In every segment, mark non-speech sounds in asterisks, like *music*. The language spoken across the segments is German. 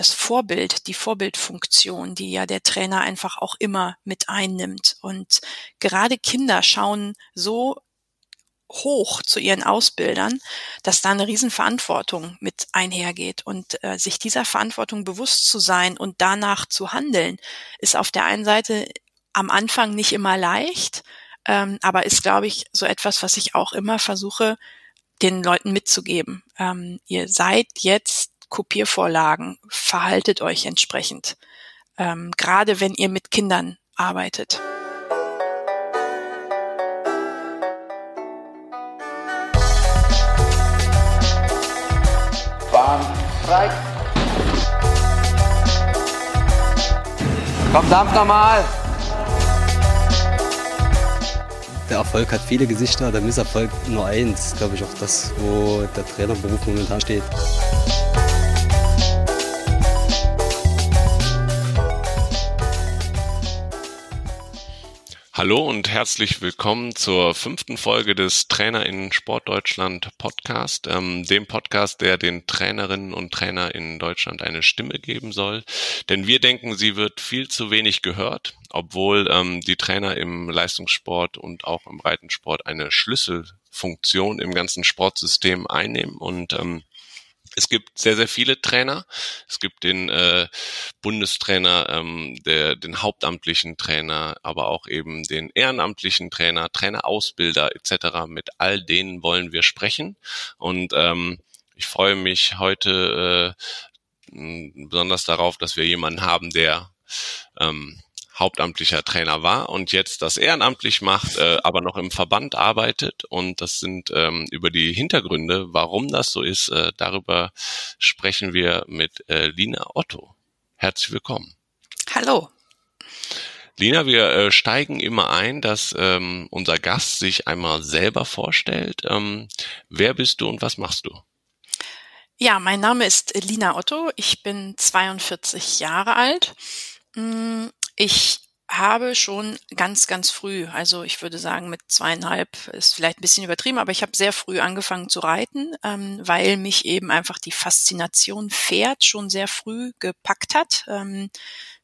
das Vorbild, die Vorbildfunktion, die ja der Trainer einfach auch immer mit einnimmt. Und gerade Kinder schauen so hoch zu ihren Ausbildern, dass da eine Riesenverantwortung mit einhergeht. Und äh, sich dieser Verantwortung bewusst zu sein und danach zu handeln, ist auf der einen Seite am Anfang nicht immer leicht, ähm, aber ist, glaube ich, so etwas, was ich auch immer versuche, den Leuten mitzugeben. Ähm, ihr seid jetzt Kopiervorlagen, verhaltet euch entsprechend, ähm, gerade wenn ihr mit Kindern arbeitet. Bahn frei. Komm, dampf nochmal. der Erfolg hat viele Gesichter, der Misserfolg nur eins. Glaube ich auch das, wo der Trainerberuf momentan steht. Hallo und herzlich willkommen zur fünften Folge des Trainer in Sportdeutschland Podcast, ähm, dem Podcast, der den Trainerinnen und Trainer in Deutschland eine Stimme geben soll. Denn wir denken, sie wird viel zu wenig gehört, obwohl ähm, die Trainer im Leistungssport und auch im Reitensport eine Schlüsselfunktion im ganzen Sportsystem einnehmen und ähm, es gibt sehr, sehr viele Trainer. Es gibt den äh, Bundestrainer, ähm, der, den hauptamtlichen Trainer, aber auch eben den ehrenamtlichen Trainer, Trainerausbilder etc. Mit all denen wollen wir sprechen. Und ähm, ich freue mich heute äh, besonders darauf, dass wir jemanden haben, der ähm, hauptamtlicher Trainer war und jetzt das ehrenamtlich macht, äh, *laughs* aber noch im Verband arbeitet. Und das sind ähm, über die Hintergründe, warum das so ist, äh, darüber sprechen wir mit äh, Lina Otto. Herzlich willkommen. Hallo. Lina, wir äh, steigen immer ein, dass ähm, unser Gast sich einmal selber vorstellt. Ähm, wer bist du und was machst du? Ja, mein Name ist Lina Otto. Ich bin 42 Jahre alt. Ich habe schon ganz, ganz früh, also ich würde sagen mit zweieinhalb ist vielleicht ein bisschen übertrieben, aber ich habe sehr früh angefangen zu reiten, ähm, weil mich eben einfach die Faszination Pferd schon sehr früh gepackt hat. Ähm,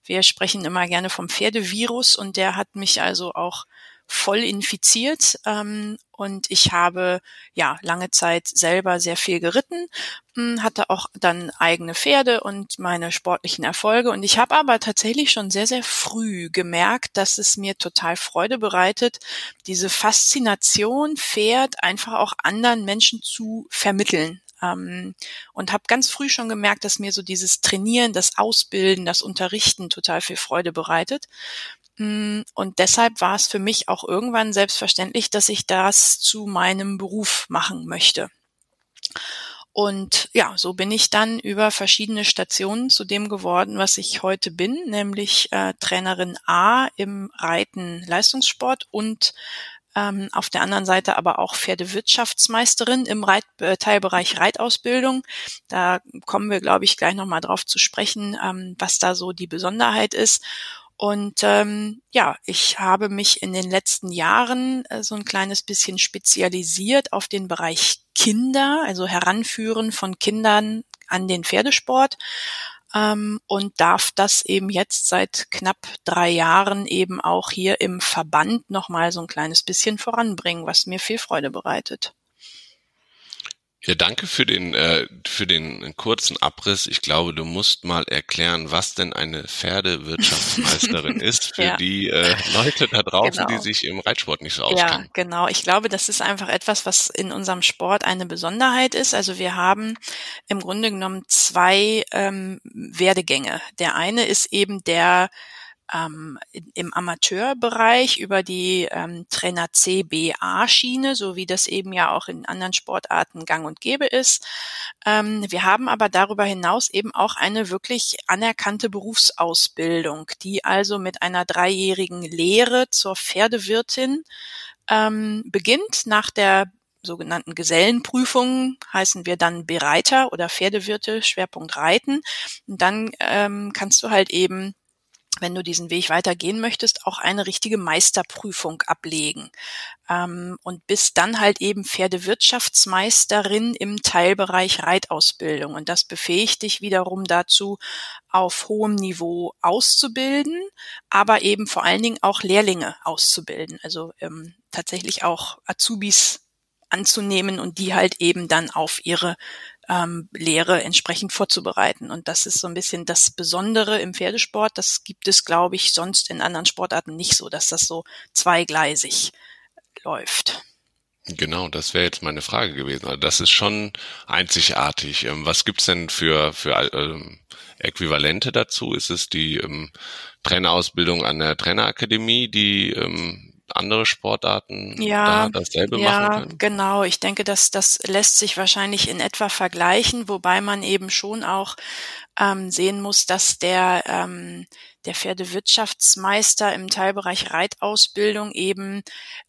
wir sprechen immer gerne vom Pferdevirus und der hat mich also auch voll infiziert ähm, und ich habe ja lange Zeit selber sehr viel geritten, hm, hatte auch dann eigene Pferde und meine sportlichen Erfolge und ich habe aber tatsächlich schon sehr sehr früh gemerkt, dass es mir total Freude bereitet, diese Faszination Pferd einfach auch anderen Menschen zu vermitteln ähm, und habe ganz früh schon gemerkt, dass mir so dieses Trainieren, das Ausbilden, das Unterrichten total viel Freude bereitet. Mm, und deshalb war es für mich auch irgendwann selbstverständlich, dass ich das zu meinem Beruf machen möchte. Und ja, so bin ich dann über verschiedene Stationen zu dem geworden, was ich heute bin, nämlich äh, Trainerin A im Reiten Leistungssport und ähm, auf der anderen Seite aber auch Pferdewirtschaftsmeisterin im Reit äh, Teilbereich Reitausbildung. Da kommen wir, glaube ich, gleich nochmal drauf zu sprechen, ähm, was da so die Besonderheit ist. Und ähm, ja, ich habe mich in den letzten Jahren äh, so ein kleines bisschen spezialisiert auf den Bereich Kinder, also Heranführen von Kindern an den Pferdesport ähm, und darf das eben jetzt seit knapp drei Jahren eben auch hier im Verband nochmal so ein kleines bisschen voranbringen, was mir viel Freude bereitet. Ja, danke für den, äh, für den kurzen Abriss. Ich glaube, du musst mal erklären, was denn eine Pferdewirtschaftsmeisterin *laughs* ist für ja. die äh, Leute da draußen, genau. die sich im Reitsport nicht so auskennen. Ja, genau. Ich glaube, das ist einfach etwas, was in unserem Sport eine Besonderheit ist. Also wir haben im Grunde genommen zwei ähm, Werdegänge. Der eine ist eben der ähm, im Amateurbereich über die ähm, Trainer CBA-Schiene, so wie das eben ja auch in anderen Sportarten gang und gäbe ist. Ähm, wir haben aber darüber hinaus eben auch eine wirklich anerkannte Berufsausbildung, die also mit einer dreijährigen Lehre zur Pferdewirtin ähm, beginnt nach der sogenannten Gesellenprüfung heißen wir dann Bereiter oder Pferdewirte, Schwerpunkt Reiten. Und dann ähm, kannst du halt eben wenn du diesen Weg weitergehen möchtest, auch eine richtige Meisterprüfung ablegen. Ähm, und bist dann halt eben Pferdewirtschaftsmeisterin im Teilbereich Reitausbildung. Und das befähigt dich wiederum dazu, auf hohem Niveau auszubilden, aber eben vor allen Dingen auch Lehrlinge auszubilden. Also ähm, tatsächlich auch Azubis anzunehmen und die halt eben dann auf ihre ähm, Lehre entsprechend vorzubereiten. Und das ist so ein bisschen das Besondere im Pferdesport. Das gibt es, glaube ich, sonst in anderen Sportarten nicht so, dass das so zweigleisig läuft. Genau, das wäre jetzt meine Frage gewesen. Also das ist schon einzigartig. Ähm, was gibt's denn für, für ähm, Äquivalente dazu? Ist es die ähm, Trainerausbildung an der Trainerakademie, die ähm, andere Sportarten ja, da dasselbe ja, machen können? Genau, ich denke, dass das lässt sich wahrscheinlich in etwa vergleichen, wobei man eben schon auch ähm, sehen muss, dass der ähm, der Pferdewirtschaftsmeister im Teilbereich Reitausbildung eben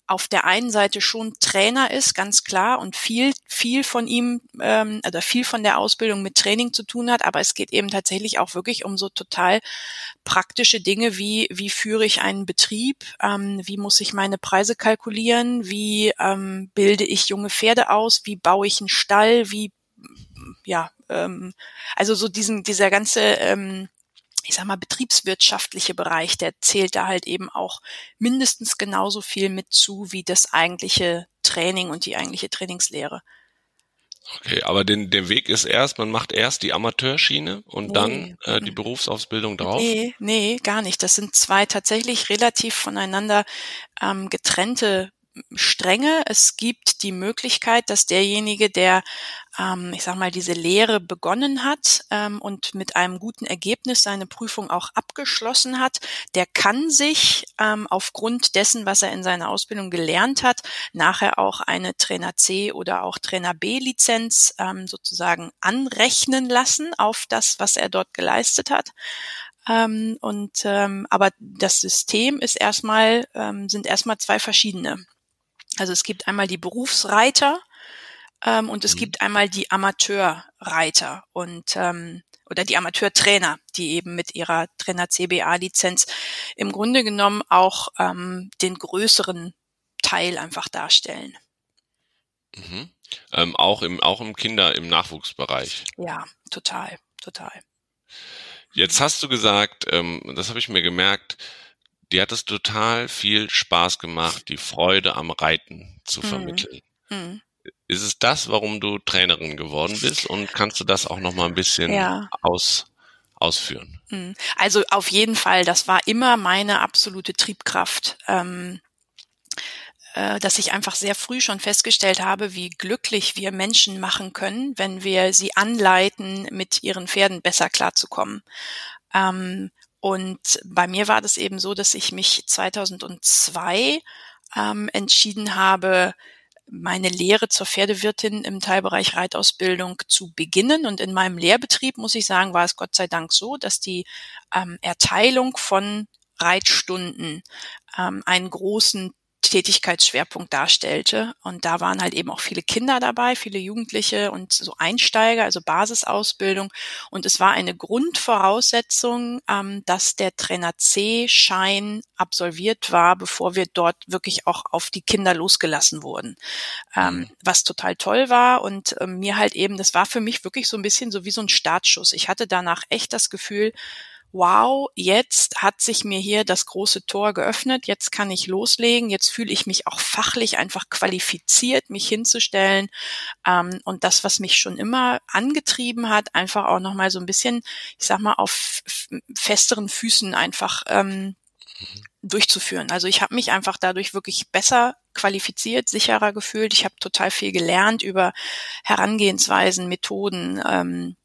auf der einen Seite schon Trainer ist, ganz klar, und viel, viel von ihm ähm, oder viel von der Ausbildung mit Training zu tun hat, aber es geht eben tatsächlich auch wirklich um so total praktische Dinge wie, wie führe ich einen Betrieb, ähm, wie muss ich meine Preise kalkulieren, wie ähm, bilde ich junge Pferde aus, wie baue ich einen Stall, wie ja, ähm, also so diesen, dieser ganze ähm, ich sag mal, betriebswirtschaftliche Bereich, der zählt da halt eben auch mindestens genauso viel mit zu wie das eigentliche Training und die eigentliche Trainingslehre. Okay, aber den, der Weg ist erst, man macht erst die Amateurschiene und nee. dann äh, die Berufsausbildung drauf? Nee, nee, gar nicht. Das sind zwei tatsächlich relativ voneinander ähm, getrennte Strenge. Es gibt die Möglichkeit, dass derjenige, der, ähm, ich sag mal, diese Lehre begonnen hat ähm, und mit einem guten Ergebnis seine Prüfung auch abgeschlossen hat, der kann sich ähm, aufgrund dessen, was er in seiner Ausbildung gelernt hat, nachher auch eine Trainer C oder auch Trainer B Lizenz ähm, sozusagen anrechnen lassen auf das, was er dort geleistet hat. Ähm, und ähm, aber das System ist erstmal ähm, sind erstmal zwei verschiedene. Also es gibt einmal die Berufsreiter ähm, und es mhm. gibt einmal die Amateurreiter und ähm, oder die Amateurtrainer, die eben mit ihrer Trainer CBA-Lizenz im Grunde genommen auch ähm, den größeren Teil einfach darstellen. Mhm. Ähm, auch im auch im Kinder im Nachwuchsbereich. Ja, total, total. Jetzt hast du gesagt, ähm, das habe ich mir gemerkt, dir hat es total viel Spaß gemacht, die Freude am Reiten zu mhm. vermitteln. Mhm. Ist es das, warum du Trainerin geworden bist? Und kannst du das auch noch mal ein bisschen ja. aus, ausführen? Mhm. Also auf jeden Fall, das war immer meine absolute Triebkraft. Ähm, äh, dass ich einfach sehr früh schon festgestellt habe, wie glücklich wir Menschen machen können, wenn wir sie anleiten, mit ihren Pferden besser klarzukommen. Ähm, und bei mir war das eben so, dass ich mich 2002 ähm, entschieden habe, meine Lehre zur Pferdewirtin im Teilbereich Reitausbildung zu beginnen. Und in meinem Lehrbetrieb, muss ich sagen, war es Gott sei Dank so, dass die ähm, Erteilung von Reitstunden ähm, einen großen Tätigkeitsschwerpunkt darstellte. Und da waren halt eben auch viele Kinder dabei, viele Jugendliche und so Einsteiger, also Basisausbildung. Und es war eine Grundvoraussetzung, ähm, dass der Trainer C-Schein absolviert war, bevor wir dort wirklich auch auf die Kinder losgelassen wurden. Ähm, mhm. was total toll war und ähm, mir halt eben, das war für mich wirklich so ein bisschen so wie so ein Startschuss. Ich hatte danach echt das Gefühl, wow, jetzt hat sich mir hier das große Tor geöffnet, jetzt kann ich loslegen, jetzt fühle ich mich auch fachlich einfach qualifiziert, mich hinzustellen. Ähm, und das, was mich schon immer angetrieben hat, einfach auch nochmal so ein bisschen, ich sag mal, auf festeren Füßen einfach ähm, durchzuführen. Also ich habe mich einfach dadurch wirklich besser qualifiziert, sicherer gefühlt. Ich habe total viel gelernt über Herangehensweisen, Methoden. Ähm,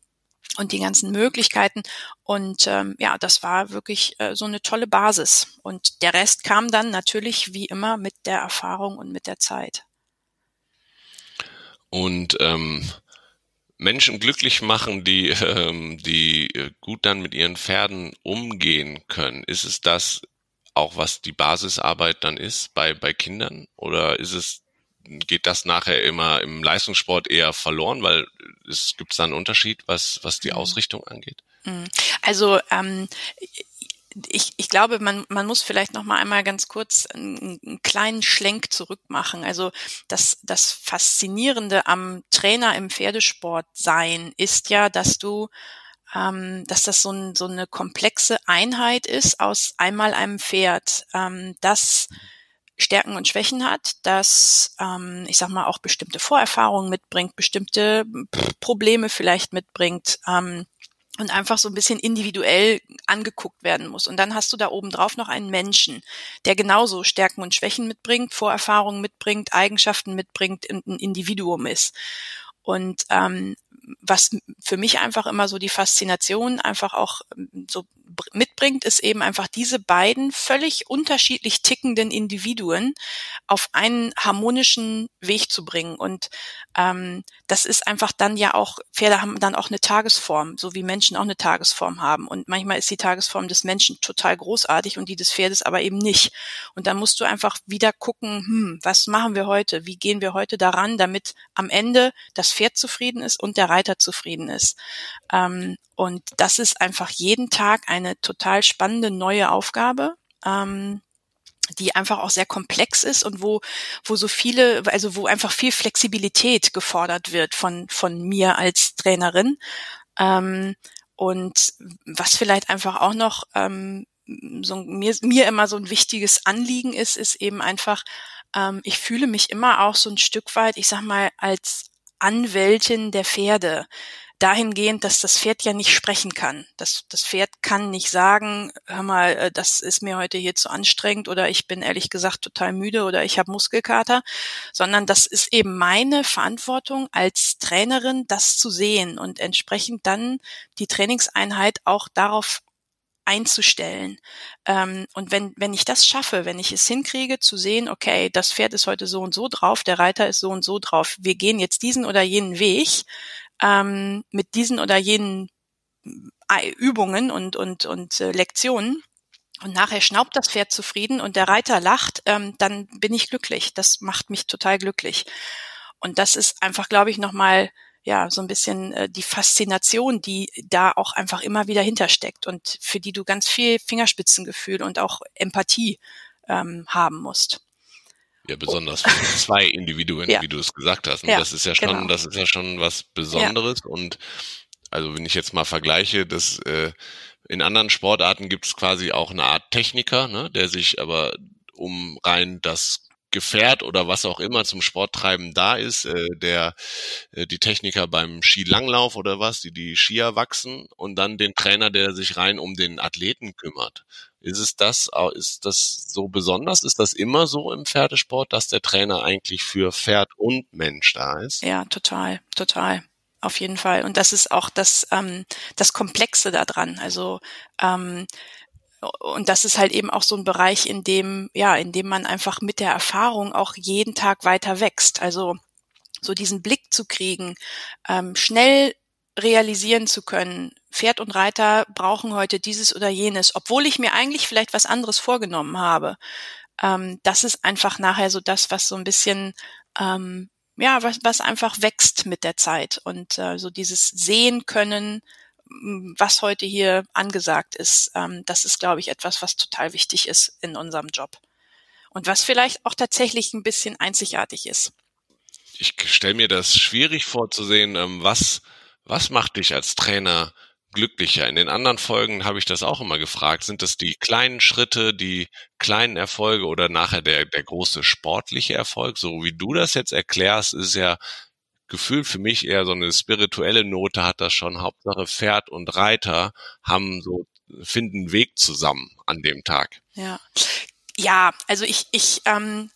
und die ganzen Möglichkeiten. Und ähm, ja, das war wirklich äh, so eine tolle Basis. Und der Rest kam dann natürlich wie immer mit der Erfahrung und mit der Zeit. Und ähm, Menschen glücklich machen, die, ähm, die äh, gut dann mit ihren Pferden umgehen können. Ist es das auch, was die Basisarbeit dann ist bei, bei Kindern? Oder ist es geht das nachher immer im Leistungssport eher verloren, weil es gibt da einen Unterschied, was, was die mhm. Ausrichtung angeht? Mhm. Also ähm, ich, ich glaube, man, man muss vielleicht noch mal einmal ganz kurz einen, einen kleinen Schlenk zurückmachen. Also das, das Faszinierende am Trainer im Pferdesport sein ist ja, dass du ähm, dass das so, ein, so eine komplexe Einheit ist aus einmal einem Pferd, ähm, das Stärken und Schwächen hat, das, ähm, ich sag mal, auch bestimmte Vorerfahrungen mitbringt, bestimmte Probleme vielleicht mitbringt. Ähm, und einfach so ein bisschen individuell angeguckt werden muss. Und dann hast du da oben drauf noch einen Menschen, der genauso Stärken und Schwächen mitbringt, Vorerfahrungen mitbringt, Eigenschaften mitbringt, ein Individuum ist. Und ähm, was für mich einfach immer so die Faszination einfach auch ähm, so mitbringt, ist eben einfach diese beiden völlig unterschiedlich tickenden Individuen auf einen harmonischen Weg zu bringen. Und ähm, das ist einfach dann ja auch, Pferde haben dann auch eine Tagesform, so wie Menschen auch eine Tagesform haben. Und manchmal ist die Tagesform des Menschen total großartig und die des Pferdes aber eben nicht. Und dann musst du einfach wieder gucken, hm, was machen wir heute? Wie gehen wir heute daran, damit am Ende das Pferd zufrieden ist und der Reiter zufrieden ist. Ähm, und das ist einfach jeden Tag eine total spannende neue Aufgabe. Ähm, die einfach auch sehr komplex ist und wo, wo so viele, also wo einfach viel Flexibilität gefordert wird von, von mir als Trainerin. Ähm, und was vielleicht einfach auch noch ähm, so mir, mir immer so ein wichtiges Anliegen ist, ist eben einfach, ähm, ich fühle mich immer auch so ein Stück weit, ich sag mal, als Anwältin der Pferde dahingehend, dass das Pferd ja nicht sprechen kann. Das, das Pferd kann nicht sagen, hör mal, äh, das ist mir heute hier zu anstrengend oder ich bin ehrlich gesagt total müde oder ich habe Muskelkater, sondern das ist eben meine Verantwortung als Trainerin, das zu sehen und entsprechend dann die Trainingseinheit auch darauf einzustellen. Ähm, und wenn, wenn ich das schaffe, wenn ich es hinkriege zu sehen, okay, das Pferd ist heute so und so drauf, der Reiter ist so und so drauf, wir gehen jetzt diesen oder jenen Weg, ähm, mit diesen oder jenen äh, Übungen und, und, und äh, Lektionen und nachher schnaubt das Pferd zufrieden und der Reiter lacht, ähm, dann bin ich glücklich. Das macht mich total glücklich. Und das ist einfach, glaube ich, nochmal ja so ein bisschen äh, die Faszination, die da auch einfach immer wieder hintersteckt und für die du ganz viel Fingerspitzengefühl und auch Empathie ähm, haben musst. Ja, besonders für zwei Individuen, ja. wie du es gesagt hast. Ja, das ist ja schon, genau. das ist ja schon was Besonderes. Ja. Und also wenn ich jetzt mal vergleiche, das äh, in anderen Sportarten gibt es quasi auch eine Art Techniker, ne, der sich aber um rein das Gefährt oder was auch immer zum Sporttreiben da ist, äh, der äh, die Techniker beim Skilanglauf oder was, die die Skier wachsen und dann den Trainer, der sich rein um den Athleten kümmert. Ist es das, ist das so besonders? Ist das immer so im Pferdesport, dass der Trainer eigentlich für Pferd und Mensch da ist? Ja, total, total. Auf jeden Fall. Und das ist auch das, ähm, das Komplexe daran. Also ähm, und das ist halt eben auch so ein Bereich, in dem, ja, in dem man einfach mit der Erfahrung auch jeden Tag weiter wächst. Also so diesen Blick zu kriegen, ähm, schnell realisieren zu können, Pferd und Reiter brauchen heute dieses oder jenes, obwohl ich mir eigentlich vielleicht was anderes vorgenommen habe. Ähm, das ist einfach nachher so das, was so ein bisschen, ähm, ja, was, was einfach wächst mit der Zeit und äh, so dieses Sehen können, was heute hier angesagt ist, ähm, das ist, glaube ich, etwas, was total wichtig ist in unserem Job. Und was vielleicht auch tatsächlich ein bisschen einzigartig ist. Ich stelle mir das schwierig vorzusehen, ähm, was, was macht dich als Trainer glücklicher? In den anderen Folgen habe ich das auch immer gefragt. Sind das die kleinen Schritte, die kleinen Erfolge oder nachher der, der große sportliche Erfolg? So wie du das jetzt erklärst, ist ja Gefühl für mich eher so eine spirituelle Note hat das schon. Hauptsache Pferd und Reiter haben so, finden Weg zusammen an dem Tag. Ja. Ja, also ich, ich, ähm,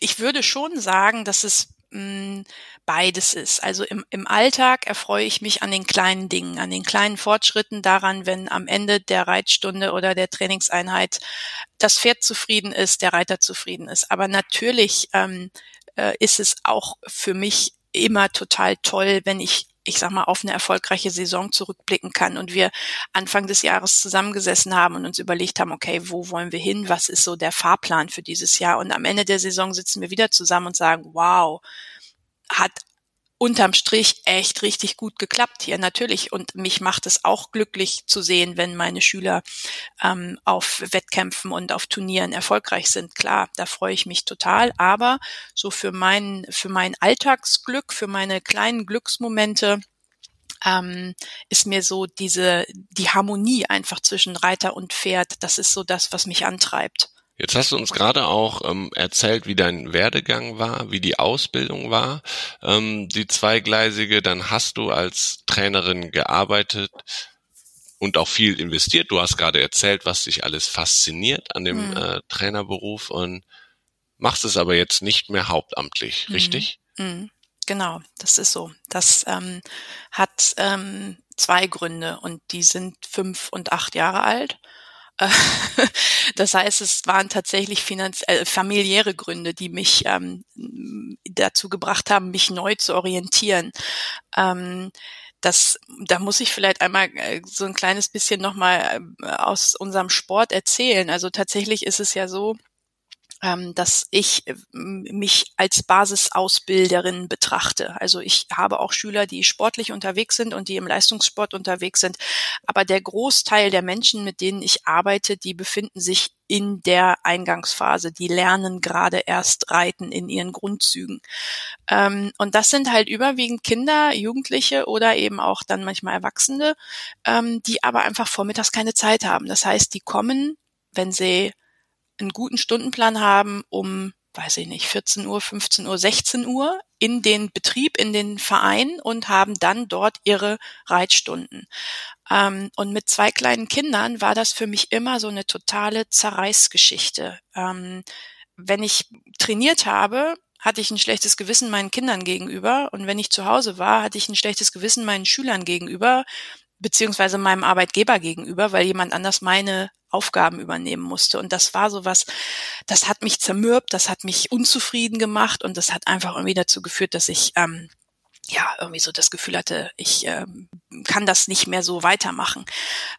ich würde schon sagen, dass es mm, beides ist. Also im, im Alltag erfreue ich mich an den kleinen Dingen, an den kleinen Fortschritten daran, wenn am Ende der Reitstunde oder der Trainingseinheit das Pferd zufrieden ist, der Reiter zufrieden ist. Aber natürlich ähm, äh, ist es auch für mich immer total toll, wenn ich ich sag mal, auf eine erfolgreiche Saison zurückblicken kann und wir Anfang des Jahres zusammengesessen haben und uns überlegt haben, okay, wo wollen wir hin? Was ist so der Fahrplan für dieses Jahr? Und am Ende der Saison sitzen wir wieder zusammen und sagen, wow, hat unterm Strich echt richtig gut geklappt hier, natürlich. Und mich macht es auch glücklich zu sehen, wenn meine Schüler ähm, auf Wettkämpfen und auf Turnieren erfolgreich sind. Klar, da freue ich mich total. Aber so für mein, für mein Alltagsglück, für meine kleinen Glücksmomente, ähm, ist mir so diese, die Harmonie einfach zwischen Reiter und Pferd, das ist so das, was mich antreibt. Jetzt hast du uns gerade auch ähm, erzählt, wie dein Werdegang war, wie die Ausbildung war, ähm, die zweigleisige. Dann hast du als Trainerin gearbeitet und auch viel investiert. Du hast gerade erzählt, was dich alles fasziniert an dem mhm. äh, Trainerberuf und machst es aber jetzt nicht mehr hauptamtlich, mhm. richtig? Mhm. Genau, das ist so. Das ähm, hat ähm, zwei Gründe und die sind fünf und acht Jahre alt. *laughs* Das heißt, es waren tatsächlich finanz äh, familiäre Gründe, die mich ähm, dazu gebracht haben, mich neu zu orientieren. Ähm, das, da muss ich vielleicht einmal äh, so ein kleines bisschen nochmal äh, aus unserem Sport erzählen. Also tatsächlich ist es ja so, dass ich äh, mich als Basisausbilderin betrachte. Also ich habe auch Schüler, die sportlich unterwegs sind und die im Leistungssport unterwegs sind. Aber der Großteil der Menschen, mit denen ich arbeite, die befinden sich in der Eingangsphase. Die lernen gerade erst reiten in ihren Grundzügen. Ähm, und das sind halt überwiegend Kinder, Jugendliche oder eben auch dann manchmal Erwachsene, ähm, die aber einfach vormittags keine Zeit haben. Das heißt, die kommen, wenn sie einen guten Stundenplan haben, um, weiß ich nicht, 14 Uhr, 15 Uhr, 16 Uhr in den Betrieb, in den Verein und haben dann dort ihre Reitstunden. Ähm, und mit zwei kleinen Kindern war das für mich immer so eine totale Zerreißgeschichte. Ähm, wenn ich trainiert habe, hatte ich ein schlechtes Gewissen meinen Kindern gegenüber und wenn ich zu Hause war, hatte ich ein schlechtes Gewissen meinen Schülern gegenüber, beziehungsweise meinem Arbeitgeber gegenüber, weil jemand anders meine Aufgaben übernehmen musste. Und das war so was, das hat mich zermürbt, das hat mich unzufrieden gemacht und das hat einfach irgendwie dazu geführt, dass ich ähm, ja irgendwie so das Gefühl hatte, ich ähm, kann das nicht mehr so weitermachen.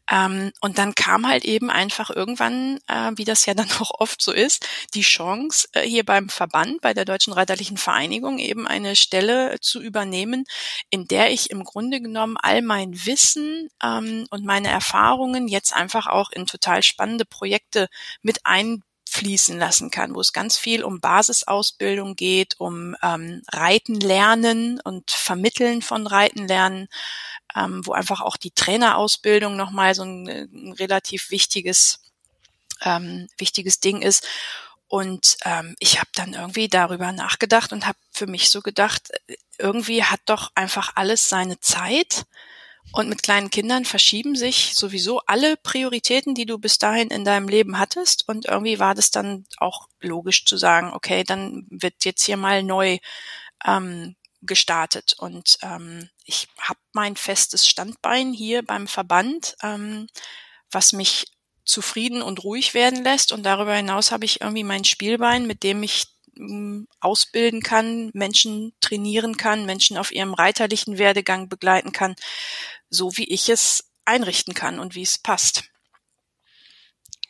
Ähm, und dann kam halt eben einfach irgendwann, äh, wie das ja dann *laughs* auch oft so ist, die Chance, äh, hier beim Verband, bei der Deutschen Reiterlichen Vereinigung eben eine Stelle zu übernehmen, in der ich im Grunde genommen all mein Wissen ähm, und meine Erfahrungen jetzt einfach auch in total spannende Projekte mit ein fließen lassen kann, wo es ganz viel um Basisausbildung geht, um ähm, Reiten lernen und Vermitteln von Reiten lernen, ähm, wo einfach auch die Trainerausbildung nochmal so ein, ein relativ wichtiges, ähm, wichtiges Ding ist. Und ähm, ich habe dann irgendwie darüber nachgedacht und habe für mich so gedacht, äh, irgendwie hat doch einfach alles seine Zeit. Und mit kleinen Kindern verschieben sich sowieso alle Prioritäten, die du bis dahin in deinem Leben hattest. Und irgendwie war das dann auch logisch zu sagen, okay, dann wird jetzt hier mal neu ähm, gestartet. Und ähm, ich habe mein festes Standbein hier beim Verband, ähm, was mich zufrieden und ruhig werden lässt. Und darüber hinaus habe ich irgendwie mein Spielbein, mit dem ich ausbilden kann, Menschen trainieren kann, Menschen auf ihrem reiterlichen Werdegang begleiten kann, so wie ich es einrichten kann und wie es passt.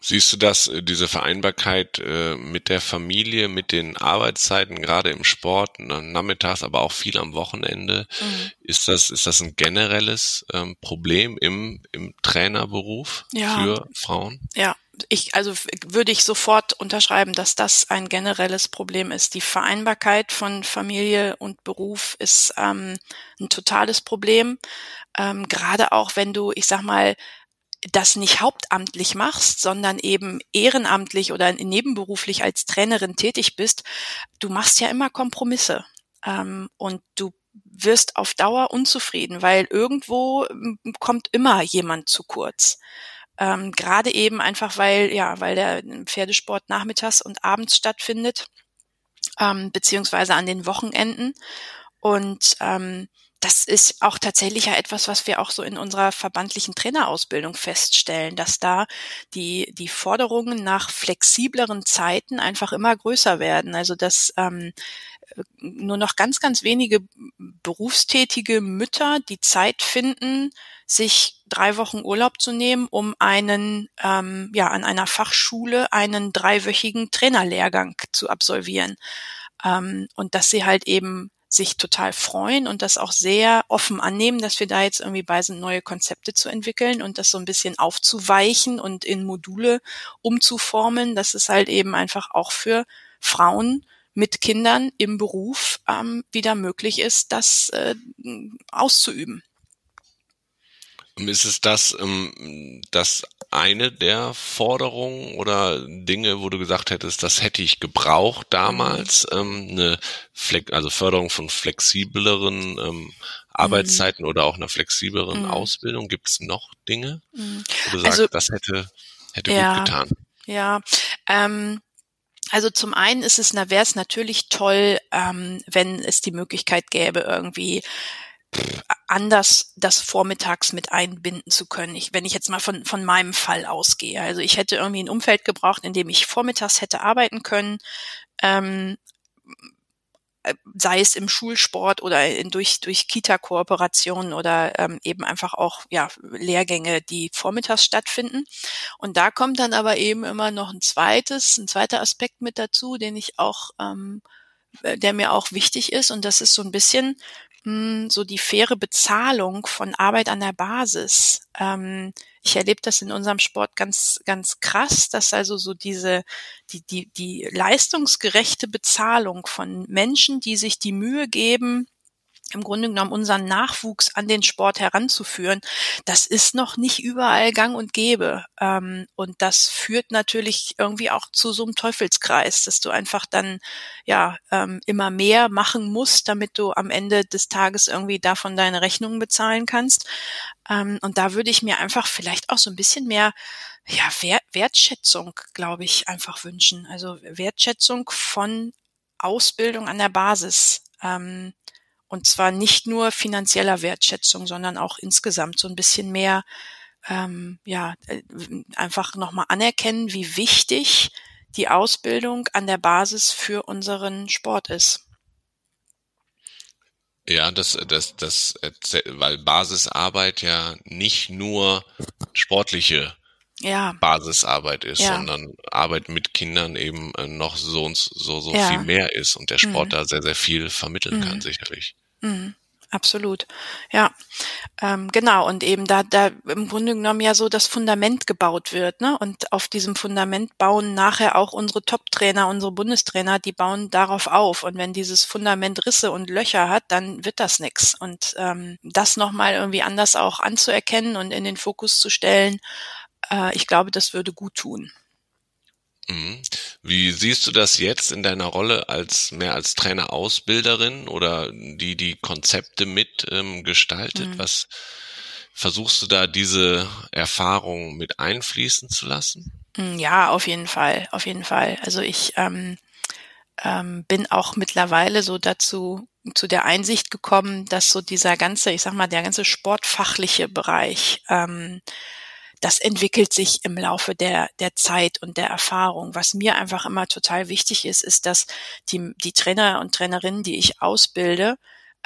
Siehst du das, äh, diese Vereinbarkeit äh, mit der Familie, mit den Arbeitszeiten, gerade im Sport, nachmittags, aber auch viel am Wochenende? Mhm. Ist das, ist das ein generelles ähm, Problem im, im Trainerberuf ja. für Frauen? Ja, ich, also würde ich sofort unterschreiben, dass das ein generelles Problem ist. Die Vereinbarkeit von Familie und Beruf ist ähm, ein totales Problem. Ähm, gerade auch wenn du, ich sag mal, das nicht hauptamtlich machst, sondern eben ehrenamtlich oder nebenberuflich als Trainerin tätig bist, du machst ja immer Kompromisse ähm, und du wirst auf Dauer unzufrieden, weil irgendwo hm, kommt immer jemand zu kurz. Ähm, Gerade eben einfach, weil ja, weil der Pferdesport nachmittags und abends stattfindet, ähm, beziehungsweise an den Wochenenden und ähm, das ist auch tatsächlich ja etwas, was wir auch so in unserer verbandlichen Trainerausbildung feststellen, dass da die, die Forderungen nach flexibleren Zeiten einfach immer größer werden. Also dass ähm, nur noch ganz, ganz wenige berufstätige Mütter die Zeit finden, sich drei Wochen Urlaub zu nehmen, um einen, ähm, ja, an einer Fachschule einen dreiwöchigen Trainerlehrgang zu absolvieren. Ähm, und dass sie halt eben sich total freuen und das auch sehr offen annehmen, dass wir da jetzt irgendwie bei sind, neue Konzepte zu entwickeln und das so ein bisschen aufzuweichen und in Module umzuformeln, dass es halt eben einfach auch für Frauen mit Kindern im Beruf ähm, wieder möglich ist, das äh, auszuüben. Ist es das, ähm, das eine der Forderungen oder Dinge, wo du gesagt hättest, das hätte ich gebraucht damals, mhm. ähm, eine Fleck, also Förderung von flexibleren ähm, Arbeitszeiten mhm. oder auch einer flexibleren mhm. Ausbildung? Gibt es noch Dinge, mhm. wo du sagst, also, das hätte, hätte ja, gut getan? Ja, ähm, also zum einen ist es, wäre es natürlich toll, ähm, wenn es die Möglichkeit gäbe, irgendwie anders das vormittags mit einbinden zu können. Ich, wenn ich jetzt mal von, von meinem Fall ausgehe. Also ich hätte irgendwie ein Umfeld gebraucht, in dem ich vormittags hätte arbeiten können, ähm, äh, sei es im Schulsport oder in, durch, durch Kita-Kooperationen oder ähm, eben einfach auch ja, Lehrgänge, die vormittags stattfinden. Und da kommt dann aber eben immer noch ein zweites, ein zweiter Aspekt mit dazu, den ich auch ähm, äh, der mir auch wichtig ist. Und das ist so ein bisschen hm, so die faire Bezahlung von Arbeit an der Basis. Ähm, ich erlebe das in unserem Sport ganz, ganz krass, dass also so diese, die, die, die leistungsgerechte Bezahlung von Menschen, die sich die Mühe geben, im Grunde genommen unseren Nachwuchs an den Sport heranzuführen, das ist noch nicht überall gang und gäbe. Ähm, und das führt natürlich irgendwie auch zu so einem Teufelskreis, dass du einfach dann ja ähm, immer mehr machen musst, damit du am Ende des Tages irgendwie davon deine Rechnungen bezahlen kannst. Ähm, und da würde ich mir einfach vielleicht auch so ein bisschen mehr ja, Wertschätzung, glaube ich, einfach wünschen. Also Wertschätzung von Ausbildung an der Basis. Und zwar nicht nur finanzieller Wertschätzung, sondern auch insgesamt so ein bisschen mehr, ähm, ja, äh, einfach nochmal anerkennen, wie wichtig die Ausbildung an der Basis für unseren Sport ist. Ja, das, das, das, weil Basisarbeit ja nicht nur sportliche ja. Basisarbeit ist, ja. sondern Arbeit mit Kindern eben äh, noch so und so, so ja. viel mehr ist und der Sport mhm. da sehr, sehr viel vermitteln mhm. kann, sicherlich. Mhm, absolut. Ja, ähm, genau. Und eben da, da im Grunde genommen ja so das Fundament gebaut wird, ne? Und auf diesem Fundament bauen nachher auch unsere Top-Trainer, unsere Bundestrainer, die bauen darauf auf. Und wenn dieses Fundament Risse und Löcher hat, dann wird das nix. Und ähm, das nochmal irgendwie anders auch anzuerkennen und in den Fokus zu stellen, äh, ich glaube, das würde gut tun. Mhm. Wie siehst du das jetzt in deiner Rolle als mehr als Trainer-Ausbilderin oder die die Konzepte mit ähm, gestaltet? Mhm. Was versuchst du da diese Erfahrung mit einfließen zu lassen? Mm, ja, auf jeden Fall, auf jeden Fall. Also ich ähm, ähm, bin auch mittlerweile so dazu zu der Einsicht gekommen, dass so dieser ganze, ich sag mal, der ganze sportfachliche Bereich ähm, das entwickelt sich im Laufe der, der Zeit und der Erfahrung. Was mir einfach immer total wichtig ist, ist, dass die, die Trainer und Trainerinnen, die ich ausbilde,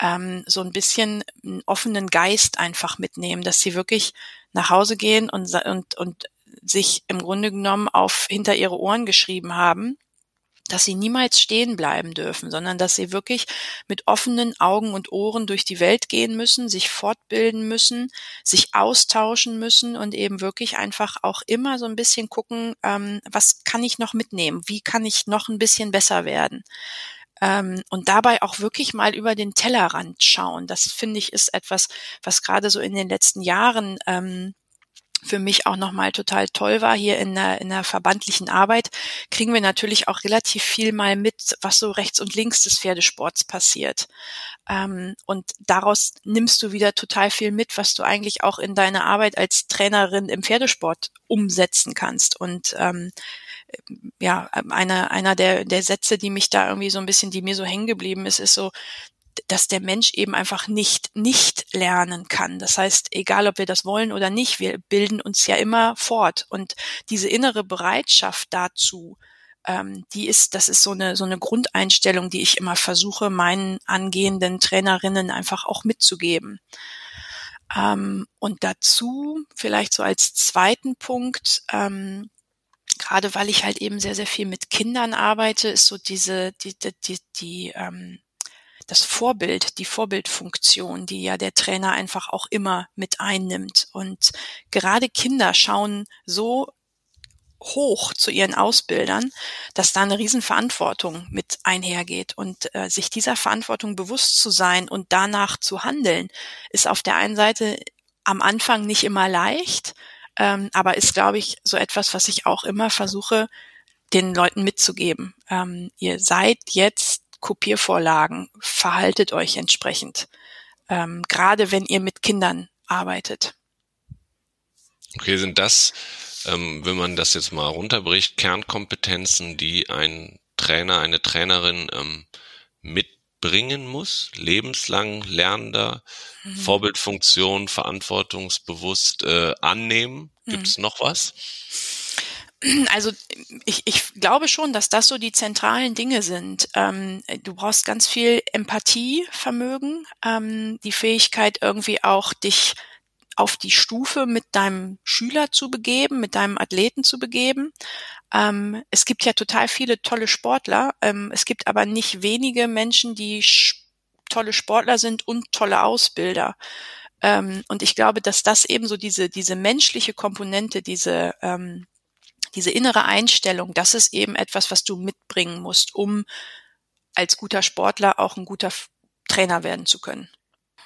ähm, so ein bisschen einen offenen Geist einfach mitnehmen, dass sie wirklich nach Hause gehen und, und, und sich im Grunde genommen auf hinter ihre Ohren geschrieben haben, dass sie niemals stehen bleiben dürfen, sondern dass sie wirklich mit offenen Augen und Ohren durch die Welt gehen müssen, sich fortbilden müssen, sich austauschen müssen und eben wirklich einfach auch immer so ein bisschen gucken, ähm, was kann ich noch mitnehmen, wie kann ich noch ein bisschen besser werden. Ähm, und dabei auch wirklich mal über den Tellerrand schauen. Das finde ich ist etwas, was gerade so in den letzten Jahren ähm, für mich auch nochmal total toll war hier in der, in der verbandlichen Arbeit, kriegen wir natürlich auch relativ viel mal mit, was so rechts und links des Pferdesports passiert. Ähm, und daraus nimmst du wieder total viel mit, was du eigentlich auch in deine Arbeit als Trainerin im Pferdesport umsetzen kannst. Und ähm, ja, einer, einer der, der Sätze, die mich da irgendwie so ein bisschen, die mir so hängen geblieben ist, ist so, dass der Mensch eben einfach nicht nicht lernen kann. Das heißt, egal ob wir das wollen oder nicht, wir bilden uns ja immer fort. Und diese innere Bereitschaft dazu, ähm, die ist, das ist so eine so eine Grundeinstellung, die ich immer versuche, meinen angehenden Trainerinnen einfach auch mitzugeben. Ähm, und dazu vielleicht so als zweiten Punkt. Ähm, gerade weil ich halt eben sehr, sehr viel mit Kindern arbeite, ist so diese, die, die, die, die ähm, das Vorbild, die Vorbildfunktion, die ja der Trainer einfach auch immer mit einnimmt. Und gerade Kinder schauen so hoch zu ihren Ausbildern, dass da eine Riesenverantwortung mit einhergeht. Und äh, sich dieser Verantwortung bewusst zu sein und danach zu handeln, ist auf der einen Seite am Anfang nicht immer leicht, ähm, aber ist, glaube ich, so etwas, was ich auch immer versuche, den Leuten mitzugeben. Ähm, ihr seid jetzt Kopiervorlagen, verhaltet euch entsprechend, ähm, gerade wenn ihr mit Kindern arbeitet. Okay, sind das ähm, wenn man das jetzt mal runterbricht, Kernkompetenzen, die ein Trainer, eine Trainerin ähm, mitbringen muss, lebenslang lernender, mhm. Vorbildfunktion, verantwortungsbewusst äh, annehmen. Gibt es mhm. noch was? *clears throat* Also ich, ich glaube schon, dass das so die zentralen Dinge sind. Ähm, du brauchst ganz viel Empathievermögen, ähm, die Fähigkeit irgendwie auch dich auf die Stufe mit deinem Schüler zu begeben, mit deinem Athleten zu begeben. Ähm, es gibt ja total viele tolle Sportler. Ähm, es gibt aber nicht wenige Menschen, die tolle Sportler sind und tolle Ausbilder. Ähm, und ich glaube, dass das eben so diese, diese menschliche Komponente, diese, ähm, diese innere Einstellung, das ist eben etwas, was du mitbringen musst, um als guter Sportler auch ein guter Trainer werden zu können.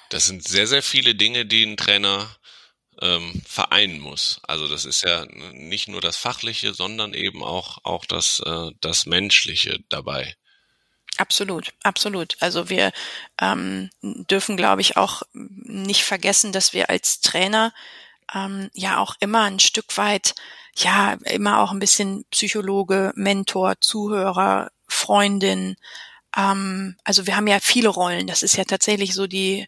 Das sind sehr, sehr viele Dinge, die ein Trainer ähm, vereinen muss. Also das ist ja nicht nur das Fachliche, sondern eben auch, auch das, äh, das Menschliche dabei. Absolut, absolut. Also wir ähm, dürfen, glaube ich, auch nicht vergessen, dass wir als Trainer ähm, ja auch immer ein Stück weit, ja, immer auch ein bisschen Psychologe, Mentor, Zuhörer, Freundin. Ähm, also wir haben ja viele Rollen. Das ist ja tatsächlich so die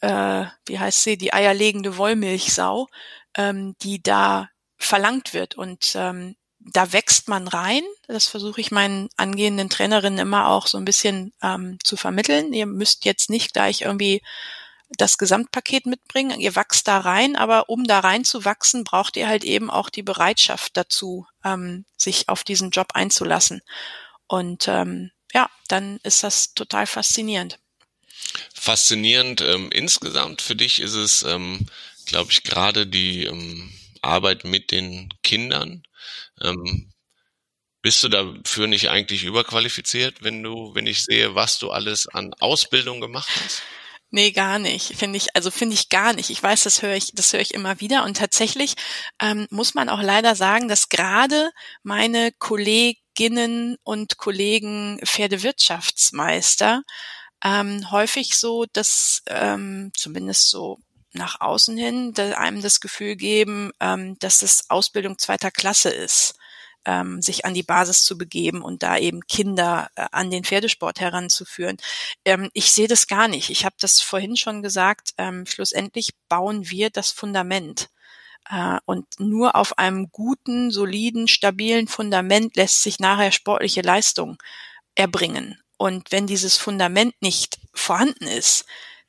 äh, wie heißt sie, die eierlegende Wollmilchsau, ähm, die da verlangt wird. Und ähm, da wächst man rein. Das versuche ich meinen angehenden Trainerinnen immer auch so ein bisschen ähm, zu vermitteln. Ihr müsst jetzt nicht gleich irgendwie das Gesamtpaket mitbringen. Ihr wachst da rein, aber um da rein zu wachsen, braucht ihr halt eben auch die Bereitschaft dazu, ähm, sich auf diesen Job einzulassen. Und ähm, ja, dann ist das total faszinierend faszinierend. Ähm, insgesamt für dich ist es, ähm, glaube ich, gerade die ähm, Arbeit mit den Kindern. Ähm, bist du dafür nicht eigentlich überqualifiziert, wenn du, wenn ich sehe, was du alles an Ausbildung gemacht hast? Nee, gar nicht. Finde ich, also finde ich gar nicht. Ich weiß, das höre ich, das höre ich immer wieder. Und tatsächlich ähm, muss man auch leider sagen, dass gerade meine Kolleginnen und Kollegen Pferdewirtschaftsmeister ähm, häufig so, dass ähm, zumindest so nach außen hin einem das Gefühl geben, ähm, dass es Ausbildung zweiter Klasse ist, ähm, sich an die Basis zu begeben und da eben Kinder äh, an den Pferdesport heranzuführen. Ähm, ich sehe das gar nicht. Ich habe das vorhin schon gesagt. Ähm, schlussendlich bauen wir das Fundament. Äh, und nur auf einem guten, soliden, stabilen Fundament lässt sich nachher sportliche Leistung erbringen. Und wenn dieses Fundament nicht vorhanden ist,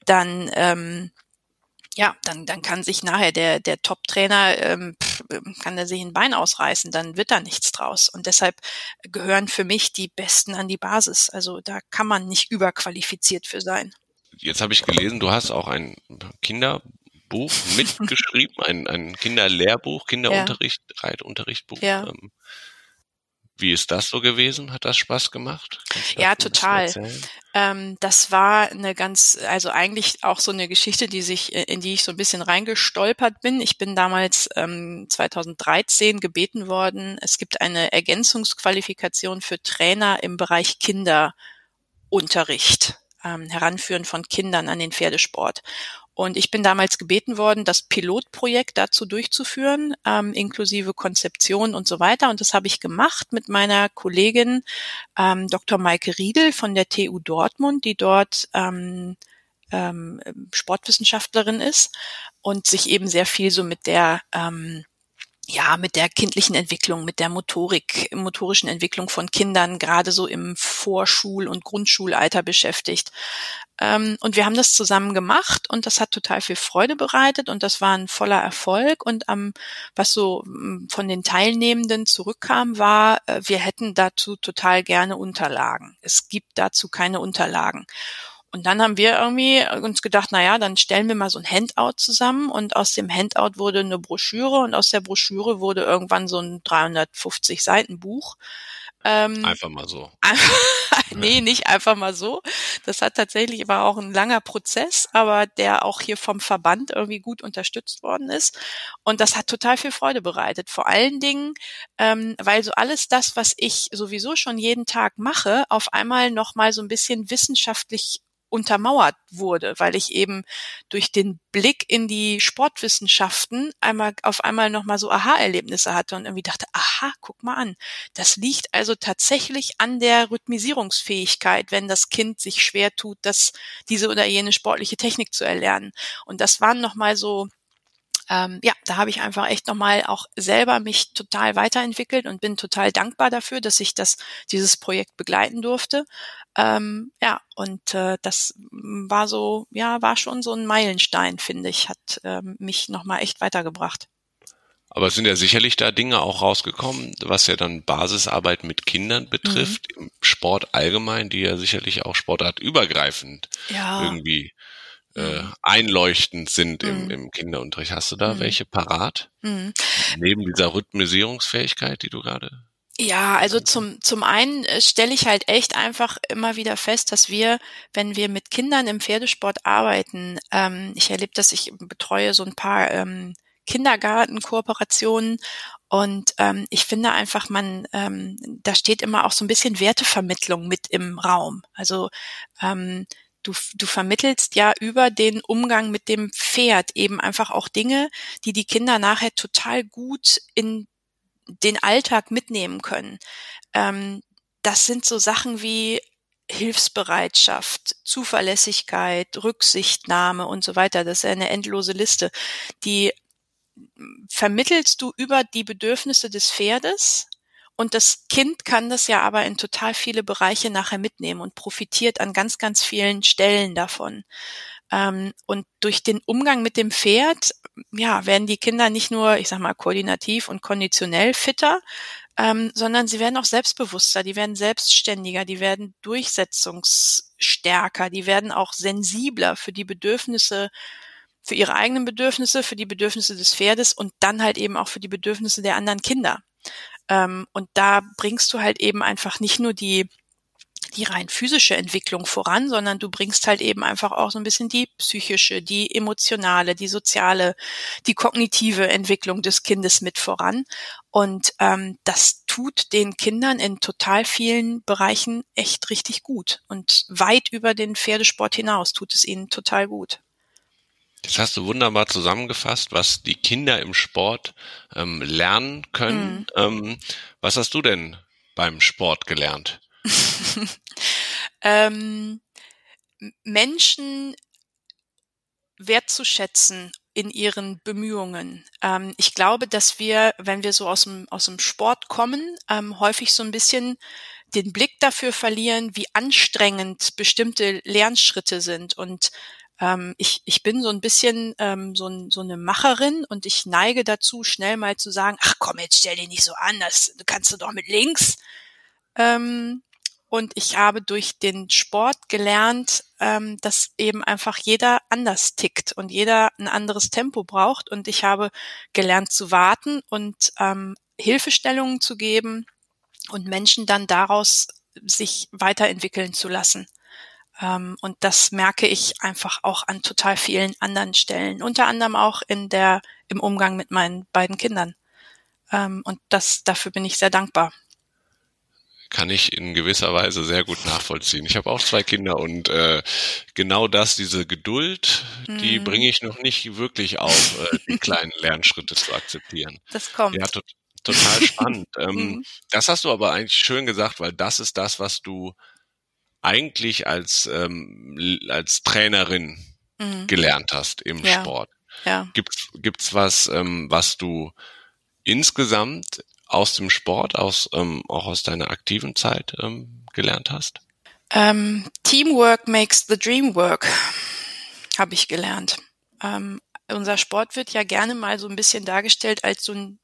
dann ähm, ja, dann, dann kann sich nachher der, der Top-Trainer, ähm, kann er sich ein Bein ausreißen, dann wird da nichts draus. Und deshalb gehören für mich die Besten an die Basis. Also da kann man nicht überqualifiziert für sein. Jetzt habe ich gelesen, du hast auch ein Kinderbuch *laughs* mitgeschrieben, ein, ein Kinderlehrbuch, Kinderunterricht, ja. Reitunterrichtbuch. Ja. Ähm, wie ist das so gewesen? Hat das Spaß gemacht? Ja, total. Ähm, das war eine ganz, also eigentlich auch so eine Geschichte, die sich, äh, in die ich so ein bisschen reingestolpert bin. Ich bin damals ähm, 2013 gebeten worden. Es gibt eine Ergänzungsqualifikation für Trainer im Bereich Kinderunterricht, ähm, Heranführen von Kindern an den Pferdesport. Und ich bin damals gebeten worden, das Pilotprojekt dazu durchzuführen, ähm, inklusive Konzeption und so weiter. Und das habe ich gemacht mit meiner Kollegin ähm, Dr. Maike Riedel von der TU Dortmund, die dort ähm, ähm, Sportwissenschaftlerin ist und sich eben sehr viel so mit der ähm, ja, mit der kindlichen Entwicklung, mit der Motorik, motorischen Entwicklung von Kindern, gerade so im Vorschul- und Grundschulalter beschäftigt. Ähm, und wir haben das zusammen gemacht und das hat total viel Freude bereitet und das war ein voller Erfolg. Und am, was so von den Teilnehmenden zurückkam, war, äh, wir hätten dazu total gerne Unterlagen. Es gibt dazu keine Unterlagen. Und dann haben wir irgendwie uns gedacht, na ja, dann stellen wir mal so ein Handout zusammen und aus dem Handout wurde eine Broschüre und aus der Broschüre wurde irgendwann so ein 350 Seiten Buch. Ähm, einfach mal so. *laughs* nee, nicht einfach mal so. Das hat tatsächlich war auch ein langer Prozess, aber der auch hier vom Verband irgendwie gut unterstützt worden ist. Und das hat total viel Freude bereitet. Vor allen Dingen, ähm, weil so alles das, was ich sowieso schon jeden Tag mache, auf einmal noch mal so ein bisschen wissenschaftlich untermauert wurde, weil ich eben durch den Blick in die Sportwissenschaften einmal auf einmal nochmal so Aha-Erlebnisse hatte und irgendwie dachte, aha, guck mal an. Das liegt also tatsächlich an der Rhythmisierungsfähigkeit, wenn das Kind sich schwer tut, das, diese oder jene sportliche Technik zu erlernen. Und das waren nochmal so ähm, ja, da habe ich einfach echt nochmal auch selber mich total weiterentwickelt und bin total dankbar dafür, dass ich das, dieses Projekt begleiten durfte. Ähm, ja, und äh, das war so, ja, war schon so ein Meilenstein, finde ich, hat ähm, mich nochmal echt weitergebracht. Aber es sind ja sicherlich da Dinge auch rausgekommen, was ja dann Basisarbeit mit Kindern betrifft, mhm. im Sport allgemein, die ja sicherlich auch sportartübergreifend ja. irgendwie äh, mhm. einleuchtend sind im, mhm. im Kinderunterricht. Hast du da mhm. welche parat? Mhm. Neben dieser Rhythmisierungsfähigkeit, die du gerade ja, also zum, zum einen äh, stelle ich halt echt einfach immer wieder fest, dass wir, wenn wir mit Kindern im Pferdesport arbeiten, ähm, ich erlebe das, ich betreue so ein paar ähm, Kindergartenkooperationen und ähm, ich finde einfach, man, ähm, da steht immer auch so ein bisschen Wertevermittlung mit im Raum. Also ähm, du, du vermittelst ja über den Umgang mit dem Pferd eben einfach auch Dinge, die die Kinder nachher total gut in den Alltag mitnehmen können. Ähm, das sind so Sachen wie Hilfsbereitschaft, Zuverlässigkeit, Rücksichtnahme und so weiter. Das ist ja eine endlose Liste. Die vermittelst du über die Bedürfnisse des Pferdes und das Kind kann das ja aber in total viele Bereiche nachher mitnehmen und profitiert an ganz, ganz vielen Stellen davon. Ähm, und durch den Umgang mit dem Pferd, ja, werden die Kinder nicht nur, ich sag mal, koordinativ und konditionell fitter, ähm, sondern sie werden auch selbstbewusster, die werden selbstständiger, die werden durchsetzungsstärker, die werden auch sensibler für die Bedürfnisse, für ihre eigenen Bedürfnisse, für die Bedürfnisse des Pferdes und dann halt eben auch für die Bedürfnisse der anderen Kinder. Ähm, und da bringst du halt eben einfach nicht nur die die rein physische Entwicklung voran, sondern du bringst halt eben einfach auch so ein bisschen die psychische, die emotionale, die soziale, die kognitive Entwicklung des Kindes mit voran. Und ähm, das tut den Kindern in total vielen Bereichen echt richtig gut. Und weit über den Pferdesport hinaus tut es ihnen total gut. Das hast du wunderbar zusammengefasst, was die Kinder im Sport ähm, lernen können. Mhm. Ähm, was hast du denn beim Sport gelernt? *laughs* ähm, Menschen wertzuschätzen in ihren Bemühungen. Ähm, ich glaube, dass wir, wenn wir so aus dem, aus dem Sport kommen, ähm, häufig so ein bisschen den Blick dafür verlieren, wie anstrengend bestimmte Lernschritte sind und ähm, ich, ich bin so ein bisschen ähm, so, ein, so eine Macherin und ich neige dazu, schnell mal zu sagen, ach komm, jetzt stell dich nicht so an, das kannst du doch mit links. Ähm, und ich habe durch den Sport gelernt, ähm, dass eben einfach jeder anders tickt und jeder ein anderes Tempo braucht. Und ich habe gelernt zu warten und ähm, Hilfestellungen zu geben und Menschen dann daraus sich weiterentwickeln zu lassen. Ähm, und das merke ich einfach auch an total vielen anderen Stellen, unter anderem auch in der, im Umgang mit meinen beiden Kindern. Ähm, und das, dafür bin ich sehr dankbar. Kann ich in gewisser Weise sehr gut nachvollziehen. Ich habe auch zwei Kinder und äh, genau das, diese Geduld, mhm. die bringe ich noch nicht wirklich auf, äh, die kleinen Lernschritte zu akzeptieren. Das kommt. Ja, to total spannend. *laughs* ähm, mhm. Das hast du aber eigentlich schön gesagt, weil das ist das, was du eigentlich als, ähm, als Trainerin mhm. gelernt hast im ja. Sport. Ja. Gibt's, gibt's was, ähm, was du insgesamt aus dem Sport, aus, ähm, auch aus deiner aktiven Zeit ähm, gelernt hast? Ähm, Teamwork makes the dream work, habe ich gelernt. Ähm, unser Sport wird ja gerne mal so ein bisschen dargestellt als so ein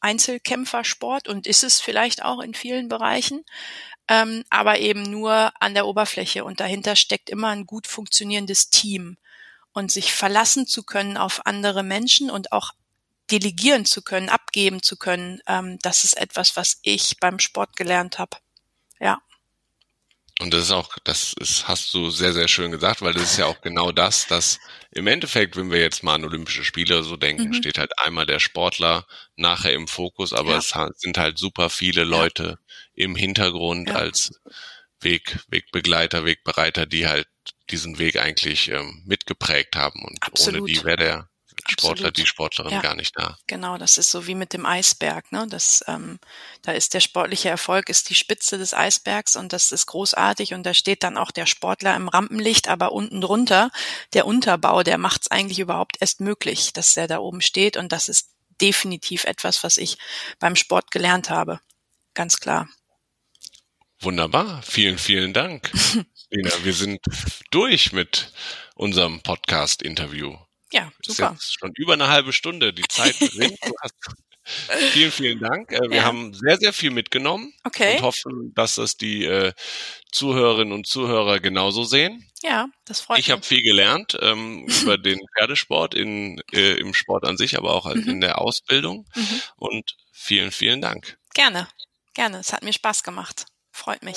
Einzelkämpfersport und ist es vielleicht auch in vielen Bereichen, ähm, aber eben nur an der Oberfläche und dahinter steckt immer ein gut funktionierendes Team und sich verlassen zu können auf andere Menschen und auch delegieren zu können, abgeben zu können, ähm, das ist etwas, was ich beim Sport gelernt habe. Ja. Und das ist auch, das ist, hast du sehr, sehr schön gesagt, weil das ist ja auch genau das, dass im Endeffekt, wenn wir jetzt mal an Olympische Spiele so denken, mhm. steht halt einmal der Sportler nachher im Fokus, aber ja. es sind halt super viele Leute ja. im Hintergrund ja. als Weg, Wegbegleiter, Wegbereiter, die halt diesen Weg eigentlich ähm, mitgeprägt haben und Absolut. ohne die wäre der Sportler, Absolut. die Sportlerin ja, gar nicht da. Genau, das ist so wie mit dem Eisberg. Ne? Das, ähm, da ist der sportliche Erfolg ist die Spitze des Eisbergs und das ist großartig und da steht dann auch der Sportler im Rampenlicht, aber unten drunter der Unterbau, der macht es eigentlich überhaupt erst möglich, dass er da oben steht und das ist definitiv etwas, was ich beim Sport gelernt habe. Ganz klar. Wunderbar, vielen, vielen Dank. *laughs* Lena, wir sind durch mit unserem Podcast-Interview. Ja, super. Ist jetzt schon über eine halbe Stunde. Die Zeit rinnt. *laughs* vielen, vielen Dank. Äh, wir ja. haben sehr, sehr viel mitgenommen okay. und hoffen, dass das die äh, Zuhörerinnen und Zuhörer genauso sehen. Ja, das freut ich mich. Ich habe viel gelernt ähm, über den Pferdesport in, äh, im Sport an sich, aber auch mhm. in der Ausbildung. Mhm. Und vielen, vielen Dank. Gerne, gerne. Es hat mir Spaß gemacht. Freut mich.